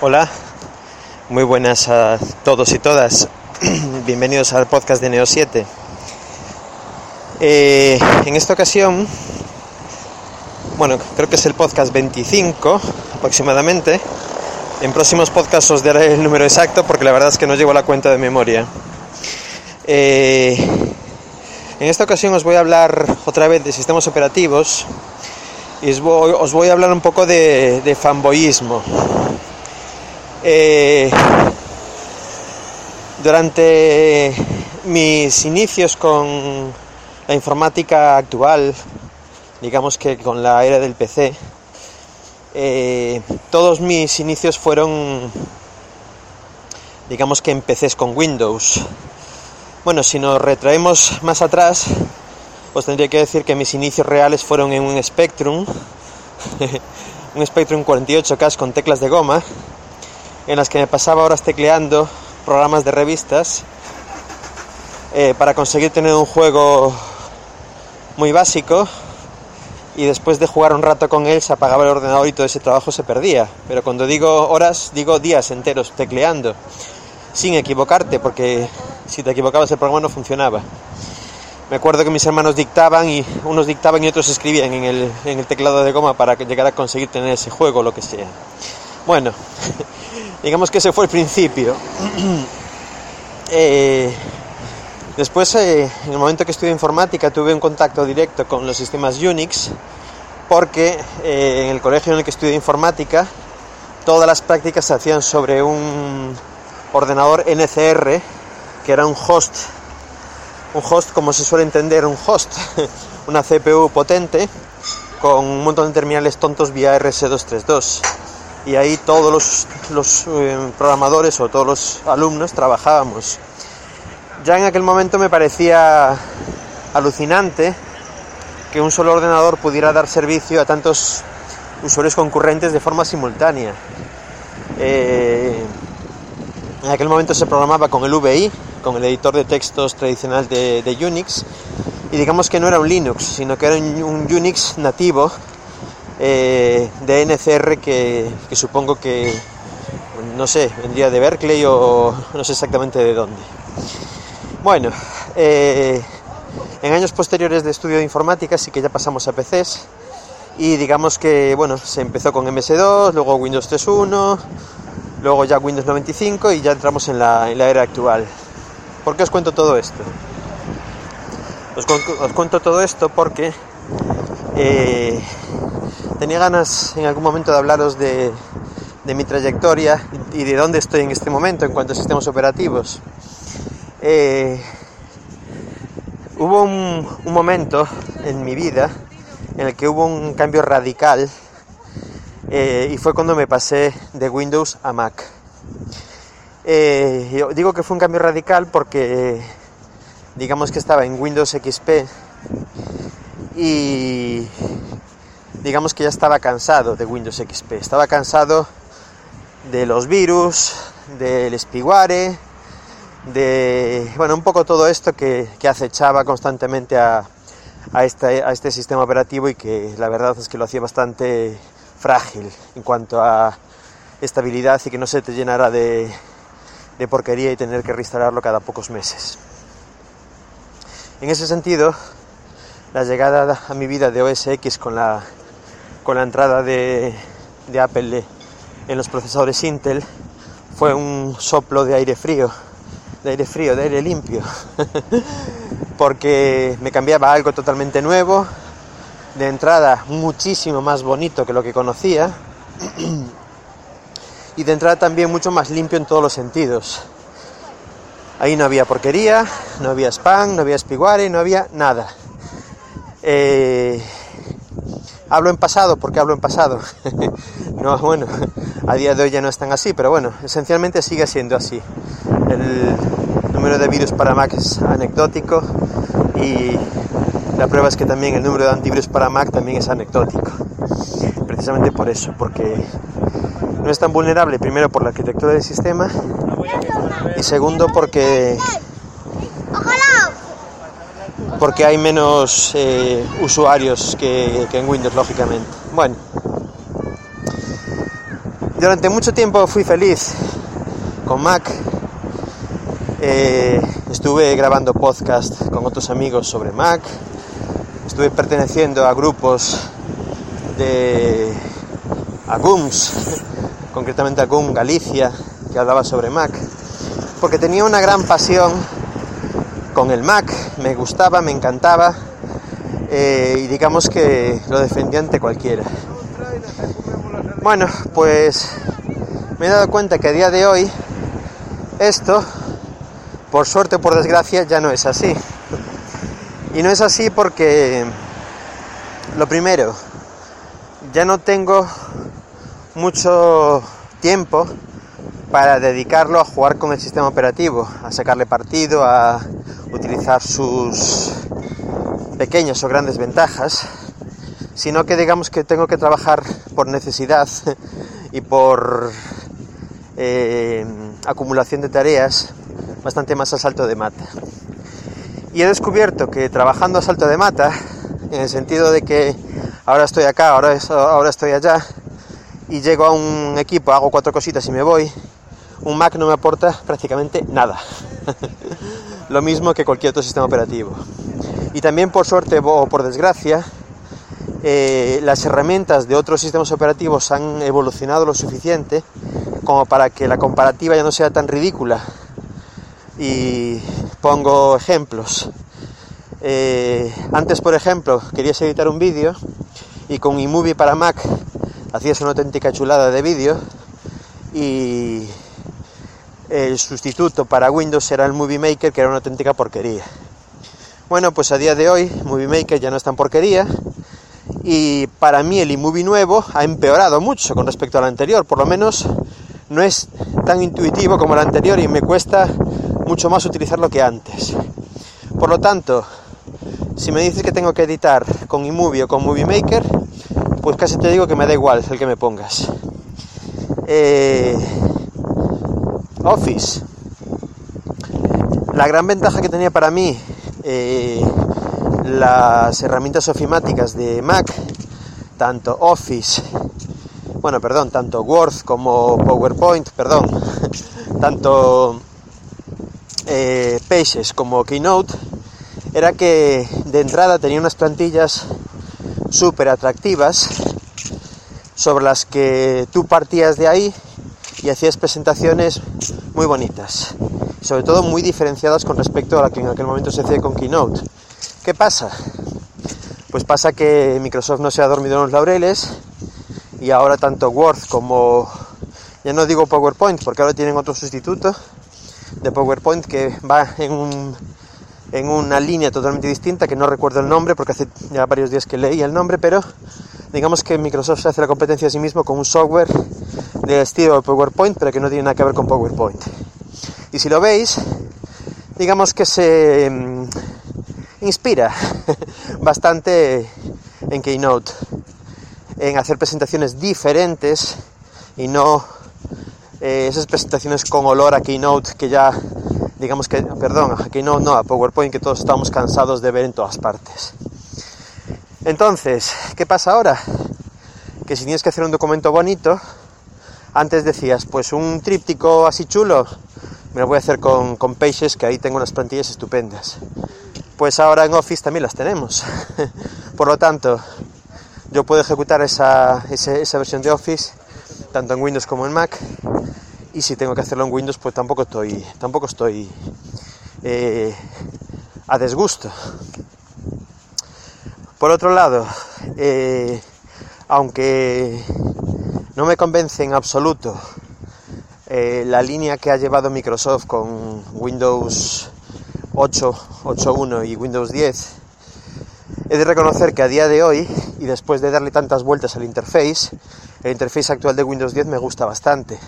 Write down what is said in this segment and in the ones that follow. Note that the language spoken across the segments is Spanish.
Hola, muy buenas a todos y todas. Bienvenidos al podcast de Neo 7. Eh, en esta ocasión, bueno, creo que es el podcast 25 aproximadamente. En próximos podcasts os daré el número exacto porque la verdad es que no llevo la cuenta de memoria. Eh, en esta ocasión os voy a hablar otra vez de sistemas operativos y os voy, a hablar un poco de, de fanboyismo. Eh, durante mis inicios con la informática actual, digamos que con la era del PC, eh, todos mis inicios fueron, digamos que empecé con Windows. Bueno, si nos retraemos más atrás, pues tendría que decir que mis inicios reales fueron en un Spectrum, un Spectrum 48K con teclas de goma, en las que me pasaba horas tecleando programas de revistas eh, para conseguir tener un juego muy básico y después de jugar un rato con él se apagaba el ordenador y todo ese trabajo se perdía. Pero cuando digo horas, digo días enteros tecleando, sin equivocarte, porque si te equivocabas el programa no funcionaba. Me acuerdo que mis hermanos dictaban y unos dictaban y otros escribían en el, en el teclado de goma para llegar a conseguir tener ese juego o lo que sea. Bueno, digamos que ese fue el principio. Eh, después, eh, en el momento que estudié informática, tuve un contacto directo con los sistemas Unix, porque eh, en el colegio en el que estudié informática, todas las prácticas se hacían sobre un ordenador NCR, que era un host, un host como se suele entender, un host, una CPU potente, con un montón de terminales tontos vía RS232 y ahí todos los, eh, programadores o todos los alumnos trabajábamos. Ya en aquel momento me parecía alucinante que un solo ordenador pudiera dar servicio a tantos usuarios concurrentes de forma simultánea. Eh, en aquel momento se programaba con el VI, con el editor de textos tradicional de, Unix, y digamos que no era un Linux, sino que era un Unix nativo eh, de NCR que, supongo que, no sé, vendría de Berkeley o no sé exactamente de dónde. Bueno, eh, en años posteriores de estudio de informática sí que ya pasamos a PCs y digamos que, bueno, se empezó con MS2, luego Windows 3.1, luego ya Windows 95 y ya entramos en la, era actual. ¿Por qué os cuento todo esto? Os, cuento todo esto porque eh, tenía ganas en algún momento de hablaros de, mi trayectoria y de dónde estoy en este momento en cuanto a sistemas operativos. Eh, hubo un, momento en mi vida en el que hubo un cambio radical eh, y fue cuando me pasé de Windows a Mac. Eh, digo que fue un cambio radical porque digamos que estaba en Windows XP y digamos que ya estaba cansado de Windows XP, estaba cansado de los virus, del spyware, de, bueno, un poco todo esto que, acechaba constantemente a, este, a este sistema operativo y que la verdad es que lo hacía bastante frágil en cuanto a estabilidad y que no se te llenara de, de porquería y tener que reinstalarlo cada pocos meses. En ese sentido, la llegada a mi vida de OS X con la con la entrada de, Apple en los procesadores Intel fue un soplo de aire frío, de aire frío, de aire limpio, porque me cambiaba algo totalmente nuevo, de entrada muchísimo más bonito que lo que conocía y de entrada también mucho más limpio en todos los sentidos. Ahí no había porquería, no había spam, no había spyware, no había nada. Eh, Hablo en pasado porque hablo en pasado. no, bueno, a día de hoy ya no están así, pero bueno, esencialmente sigue siendo así. El número de virus para Mac es anecdótico y la prueba es que también el número de antivirus para Mac también es anecdótico. Precisamente por eso, porque no es tan vulnerable, primero por la arquitectura del sistema y segundo porque porque hay menos eh, usuarios que, en Windows, lógicamente. Bueno, Durante mucho tiempo fui feliz con Mac. Eh, estuve grabando podcast con otros amigos sobre Mac. Estuve perteneciendo a grupos de AGUMS, concretamente AGUM Galicia, que hablaba sobre Mac, porque tenía una gran pasión con el Mac, me gustaba, me encantaba eh, y digamos que lo defendía ante cualquiera. Bueno, pues me he dado cuenta que a día de hoy esto, por suerte o por desgracia, ya no es así. Y no es así porque, lo primero, ya no tengo mucho tiempo para dedicarlo a jugar con el sistema operativo, a sacarle partido, a utilizar sus pequeñas o grandes ventajas, sino que digamos que tengo que trabajar por necesidad y por eh, acumulación de tareas bastante más a salto de mata. Y he descubierto que trabajando a salto de mata, en el sentido de que ahora estoy acá, ahora, ahora estoy allá, y llego a un equipo, hago cuatro cositas y me voy, un Mac no me aporta prácticamente nada. Lo mismo que cualquier otro sistema operativo. Y también por suerte o por desgracia, eh, las herramientas de otros sistemas operativos han evolucionado lo suficiente como para que la comparativa ya no sea tan ridícula. Y pongo ejemplos. Eh, antes, por ejemplo, querías editar un vídeo y con iMovie para Mac hacías una auténtica chulada de vídeo y el sustituto para Windows era el Movie Maker, que era una auténtica porquería. Bueno, pues a día de hoy Movie Maker ya no es tan porquería y para mí el iMovie nuevo ha empeorado mucho con respecto al anterior, por lo menos no es tan intuitivo como el anterior y me cuesta mucho más utilizarlo que antes. Por lo tanto, si me dices que tengo que editar con iMovie o con Movie Maker, pues casi te digo que me da igual el que me pongas. Eh, Office. La gran ventaja que tenía para mí eh, las herramientas ofimáticas de Mac, tanto Office, bueno, perdón, tanto Word como PowerPoint, perdón, tanto eh, Pages como Keynote, era que de entrada tenía unas plantillas súper atractivas sobre las que tú partías de ahí y hacías presentaciones muy bonitas, sobre todo muy diferenciadas con respecto a la que en aquel momento se hacía con Keynote. ¿Qué pasa? Pues pasa que Microsoft no se ha dormido en los laureles y ahora tanto Word como, ya no digo PowerPoint, porque ahora tienen otro sustituto de PowerPoint que va en, un, en una línea totalmente distinta, que no recuerdo el nombre porque hace ya varios días que leí el nombre, pero digamos que Microsoft se hace la competencia a sí mismo con un software de estilo PowerPoint, pero que no tiene nada que ver con PowerPoint. Y si lo veis, digamos que se mm, inspira bastante en Keynote, en hacer presentaciones diferentes y no eh, esas presentaciones con olor a Keynote que ya, digamos que, perdón, a Keynote no, a PowerPoint que todos estamos cansados de ver en todas partes. Entonces, ¿qué pasa ahora? Que si tienes que hacer un documento bonito, antes decías, pues un tríptico así chulo, me lo voy a hacer con, con Pages, que ahí tengo unas plantillas estupendas. Pues ahora en Office también las tenemos. Por lo tanto, yo puedo ejecutar esa, esa, versión de Office tanto en Windows como en Mac. Y si tengo que hacerlo en Windows, pues tampoco estoy, tampoco estoy eh, a desgusto. Por otro lado, eh, aunque no me convence en absoluto eh, la línea que ha llevado Microsoft con Windows 8, 8.1 y Windows 10, he de reconocer que a día de hoy, y después de darle tantas vueltas al interface, el interface actual de Windows 10 me gusta bastante.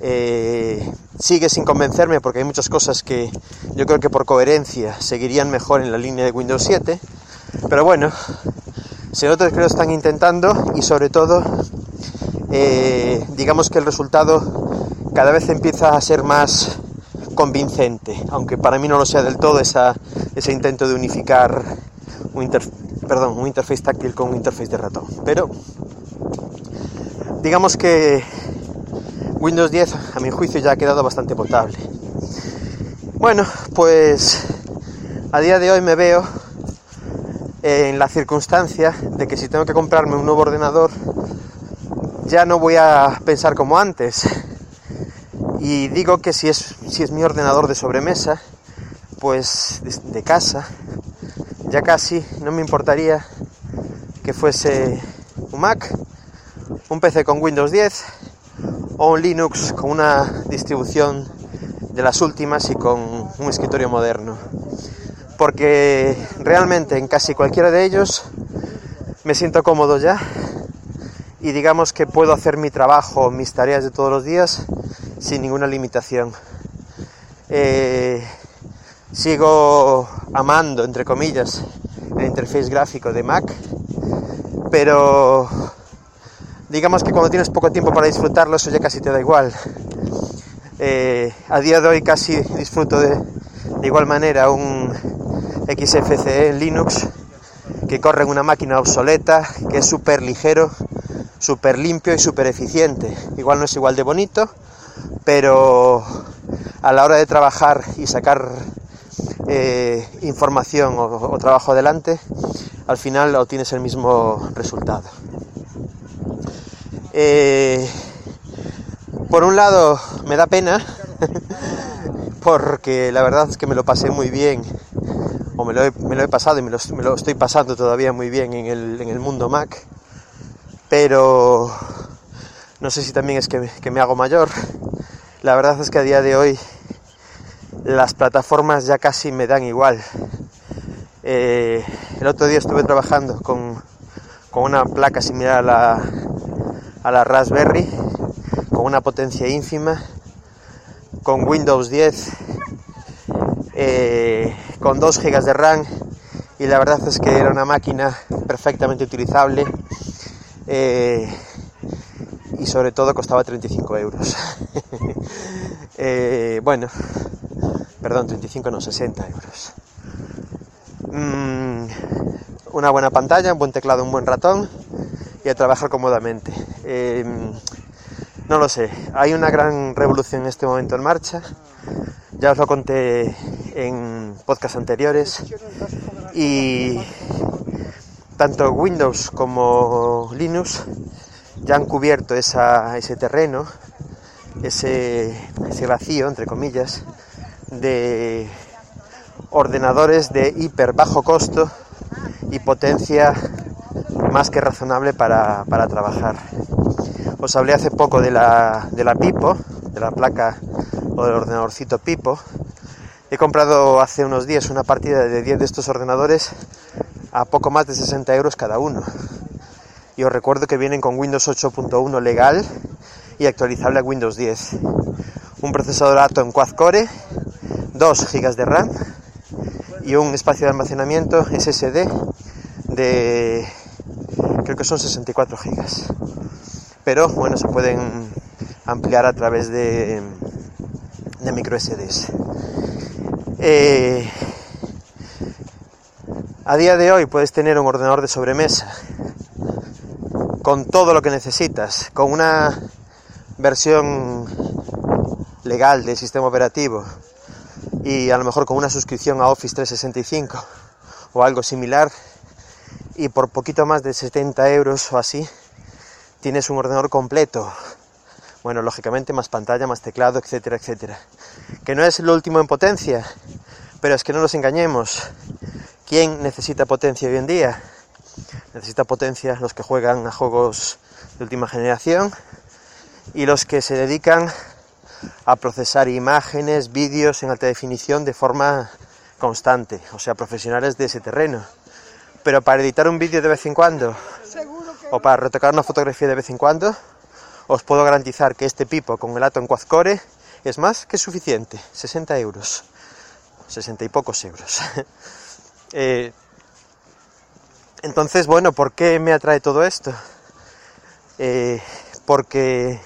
Eh, sigue sin convencerme porque hay muchas cosas que yo creo que por coherencia seguirían mejor en la línea de Windows 7, pero bueno, nota que lo están intentando y sobre todo, eh, digamos que el resultado cada vez empieza a ser más convincente, aunque para mí no lo sea del todo ese intento de unificar un, perdón, un interface táctil con un interface de ratón. Pero digamos que Windows 10 a mi juicio ya ha quedado bastante potable. Bueno, pues a día de hoy me veo en la circunstancia de que si tengo que comprarme un nuevo ordenador, ya no voy a pensar como antes. Y digo que si es, mi ordenador de sobremesa, pues de, casa, ya casi no me importaría que fuese un Mac, un PC con Windows 10 o un Linux con una distribución de las últimas y con un escritorio moderno. Porque realmente en casi cualquiera de ellos me siento cómodo ya y digamos que puedo hacer mi trabajo, mis tareas de todos los días sin ninguna limitación. Eh, sigo amando, entre comillas, el interface gráfico de Mac, pero digamos que cuando tienes poco tiempo para disfrutarlo, eso ya casi te da igual. Eh, a día de hoy casi disfruto de, de igual manera un XFCE Linux que corre en una máquina obsoleta, que es súper ligero súper limpio y súper eficiente. Igual no es igual de bonito, pero a la hora de trabajar y sacar eh, información o, trabajo adelante, al final obtienes el mismo resultado. Eh, por un lado, me da pena, porque la verdad es que me lo pasé muy bien, o me lo he, pasado y me lo, estoy pasando todavía muy bien en el, en el mundo Mac pero no sé si también es que, me hago mayor. La verdad es que a día de hoy las plataformas ya casi me dan igual. Eh, el otro día estuve trabajando con, una placa similar a la, a la Raspberry, con una potencia ínfima, con Windows 10, eh, con 2 GB de RAM y la verdad es que era una máquina perfectamente utilizable eh, y sobre todo costaba 35 euros. Eh, bueno, perdón, 35 no, 60 euros. Mm, una buena pantalla, un buen teclado, un buen ratón y a trabajar cómodamente. Eh, no lo sé, hay una gran revolución en este momento en marcha. Ya os lo conté en podcasts anteriores y tanto Windows como Linux ya han cubierto ese terreno, ese, vacío, entre comillas, de ordenadores de hiper bajo costo y potencia más que razonable para, trabajar. Os hablé hace poco de la, de la Pipo, de la placa o del ordenadorcito Pipo. He comprado hace unos días una partida de 10 de estos ordenadores a poco más de 60 euros cada uno. Y os recuerdo que vienen con Windows 8.1 legal y actualizable a Windows 10. Un procesador Atom Quad Core, 2 GB de RAM y un espacio de almacenamiento SSD de creo que son 64 GB. Pero bueno, se pueden ampliar a través de, de micro SDs. A día de hoy puedes tener un ordenador de sobremesa con todo lo que necesitas, con una versión legal del sistema operativo y a lo mejor con una suscripción a Office 365 o algo similar y por poquito más de 70 euros o así tienes un ordenador completo. Bueno, lógicamente más pantalla, más teclado, etcétera, etcétera. Que no es lo último en potencia, pero es que no nos engañemos. ¿Quién necesita potencia hoy en día? Necesita potencia los que juegan a juegos de última generación y los que se dedican a procesar imágenes, vídeos en alta definición de forma constante, o sea, profesionales de ese terreno. Pero para editar un vídeo de vez en cuando o para retocar una fotografía de vez en cuando, os puedo garantizar que este pipo con el Atom Quad Core es más que suficiente, 60 euros, 60 y pocos euros. Eh, entonces, bueno, ¿por qué me atrae todo esto? Eh, porque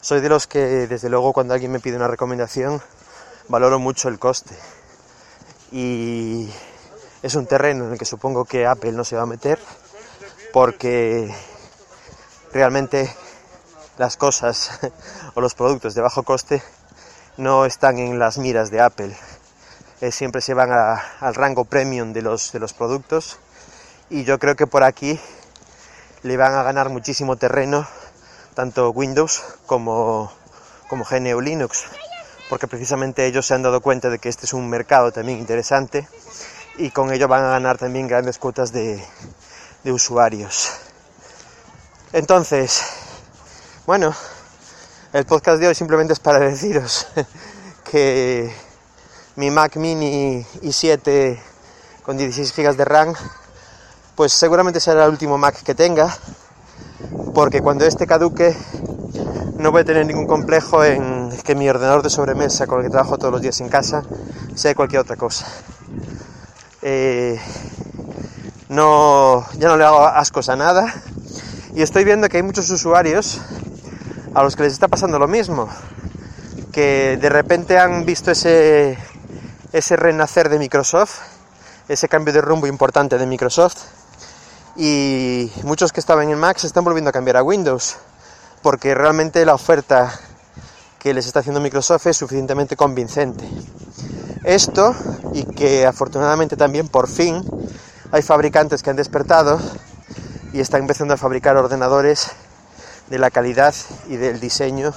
soy de los que, desde luego, cuando alguien me pide una recomendación, valoro mucho el coste. Y es un terreno en el que supongo que Apple no se va a meter porque realmente las cosas o los productos de bajo coste no están en las miras de Apple. Eh, siempre se van al rango premium de los, de los productos y yo creo que por aquí le van a ganar muchísimo terreno tanto Windows como, como GNU Linux, porque precisamente ellos se han dado cuenta de que este es un mercado también interesante y con ello van a ganar también grandes cuotas de, de usuarios. Entonces, bueno, el podcast de hoy simplemente es para deciros que mi Mac Mini i7 con 16 GB de RAM, pues seguramente será el último Mac que tenga, porque cuando este caduque no voy a tener ningún complejo en que mi ordenador de sobremesa con el que trabajo todos los días en casa sea cualquier otra cosa. Eh, no, ya no le hago ascos a nada y estoy viendo que hay muchos usuarios a los que les está pasando lo mismo, que de repente han visto ese, ese renacer de Microsoft, ese cambio de rumbo importante de Microsoft y muchos que estaban en Mac se están volviendo a cambiar a Windows porque realmente la oferta que les está haciendo Microsoft es suficientemente convincente. Esto y que afortunadamente también por fin hay fabricantes que han despertado y están empezando a fabricar ordenadores de la calidad y del diseño,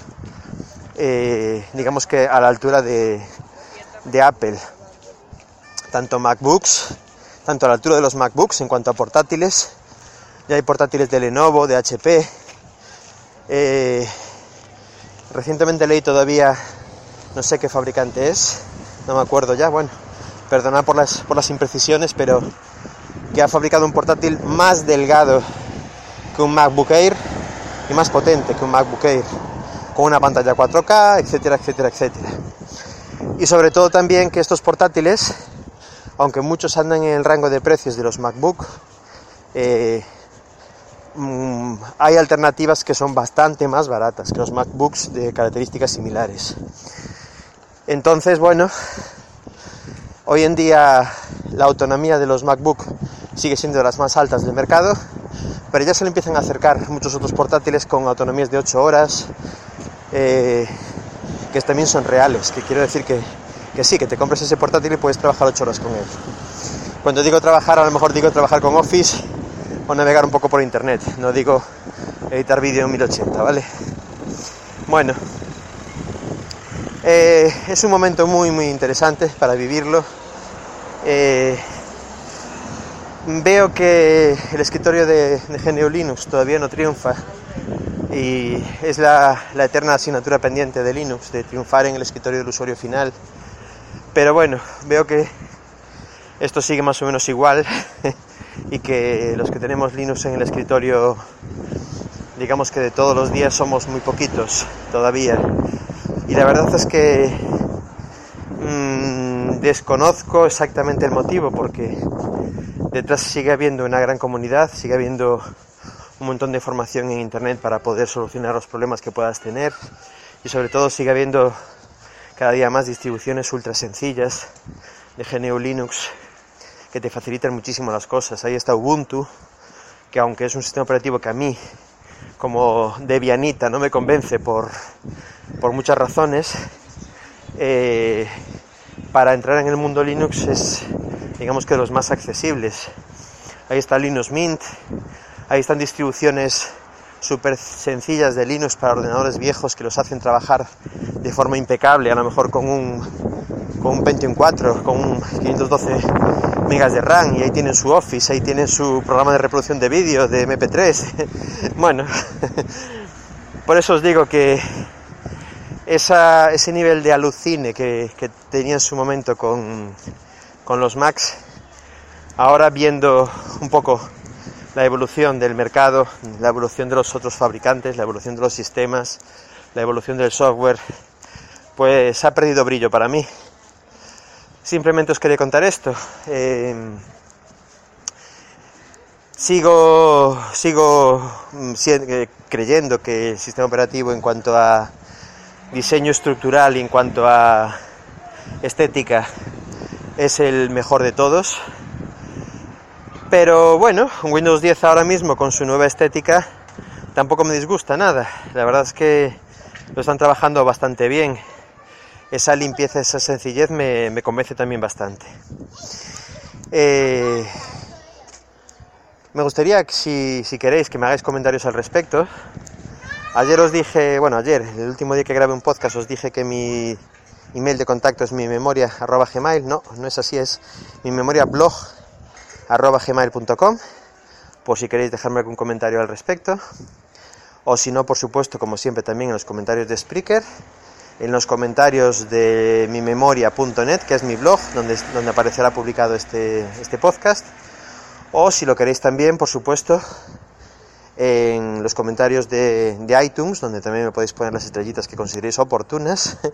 eh, digamos que a la altura de, de Apple. Tanto MacBooks, tanto a la altura de los MacBooks en cuanto a portátiles, ya hay portátiles de Lenovo, de HP. Eh, recientemente leí todavía, no sé qué fabricante es, no me acuerdo ya, bueno, perdonad por las, por las imprecisiones, pero que ha fabricado un portátil más delgado que un MacBook Air y más potente que un MacBook Air, con una pantalla 4K, etcétera, etcétera, etcétera. Y sobre todo también que estos portátiles, aunque muchos andan en el rango de precios de los MacBook, eh, mm, hay alternativas que son bastante más baratas que los MacBooks de características similares. Entonces, bueno, hoy en día la autonomía de los MacBook sigue siendo de las más altas del mercado, pero ya se le empiezan a acercar muchos otros portátiles con autonomías de 8 horas, eh, que también son reales, que quiero decir que, que sí, que te compres ese portátil y puedes trabajar 8 horas con él. Cuando digo trabajar, a lo mejor digo trabajar con Office o navegar un poco por internet, no digo editar vídeo en 1080, ¿vale? Bueno, eh, es un momento muy muy interesante para vivirlo. Eh, veo que el escritorio de, de GNU Linux todavía no triunfa y es la, eterna asignatura pendiente de Linux, de triunfar en el escritorio del usuario final. Pero bueno, veo que esto sigue más o menos igual y que los que tenemos Linux en el escritorio, digamos que de todos los días somos muy poquitos todavía. Y la verdad es que mmm, desconozco exactamente el motivo porque detrás sigue habiendo una gran comunidad, sigue habiendo un montón de información en internet para poder solucionar los problemas que puedas tener y sobre todo sigue habiendo cada día más distribuciones ultra sencillas de GNU Linux que te facilitan muchísimo las cosas. Ahí está Ubuntu, que aunque es un sistema operativo que a mí como Debianita no me convence por, por muchas razones, eh, para entrar en el mundo Linux es digamos que de los más accesibles. Ahí está Linux Mint, ahí están distribuciones súper sencillas de Linux para ordenadores viejos que los hacen trabajar de forma impecable, a lo mejor con un, con un Pentium 4, con un 512 megas de RAM, y ahí tienen su Office, ahí tienen su programa de reproducción de vídeo de MP3. bueno, por eso os digo que ese nivel de alucine que, que tenía en su momento con, con los Macs, ahora viendo un poco la evolución del mercado, la evolución de los otros fabricantes, la evolución de los sistemas, la evolución del software, pues ha perdido brillo para mí. Simplemente os quería contar esto. Eh, sigo sigo mm, eh, creyendo que el sistema operativo en cuanto a diseño estructural y en cuanto a estética es el mejor de todos. Pero bueno, Windows 10 ahora mismo con su nueva estética tampoco me disgusta nada. La verdad es que lo están trabajando bastante bien. Esa limpieza, esa sencillez me, convence también bastante. Eh, me gustaría si, si queréis que me hagáis comentarios al respecto. Ayer os dije, bueno, ayer, el último día que grabé un podcast, os dije que mi email de contacto es mi memoria arroba gmail. No, no es así, es mi memoria blog arroba gmail.com. Por si queréis dejarme algún comentario al respecto. O si no, por supuesto, como siempre, también en los comentarios de Spreaker. En los comentarios de mi memoria.net, que es mi blog, donde, donde aparecerá publicado este, este podcast. O si lo queréis también, por supuesto, en los comentarios de, de, iTunes, donde también me podéis poner las estrellitas que consideréis oportunas.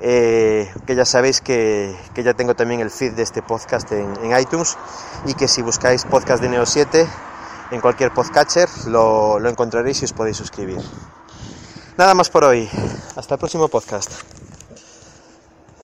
eh, que ya sabéis que, que, ya tengo también el feed de este podcast en, en, iTunes y que si buscáis podcast de Neo 7 en cualquier podcatcher lo, lo encontraréis y os podéis suscribir. Nada más por hoy. Hasta el próximo podcast.